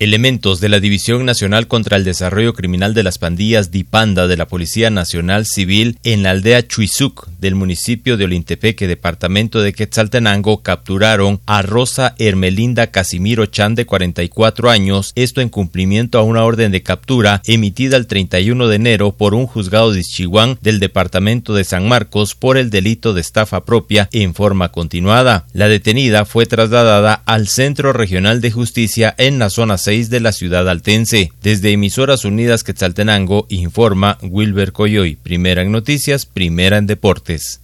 Elementos de la División Nacional contra el Desarrollo Criminal de las Pandillas DIPANDA de la Policía Nacional Civil en la aldea Chuizuc del municipio de Olintepeque, departamento de Quetzaltenango, capturaron a Rosa Hermelinda Casimiro Chan de 44 años, esto en cumplimiento a una orden de captura emitida el 31 de enero por un juzgado de Chihuahua del departamento de San Marcos por el delito de estafa propia en forma continuada. La detenida fue trasladada al Centro Regional de Justicia en la zona de la ciudad altense. Desde Emisoras Unidas Quetzaltenango informa Wilber Coyoy. Primera en noticias, primera en martes.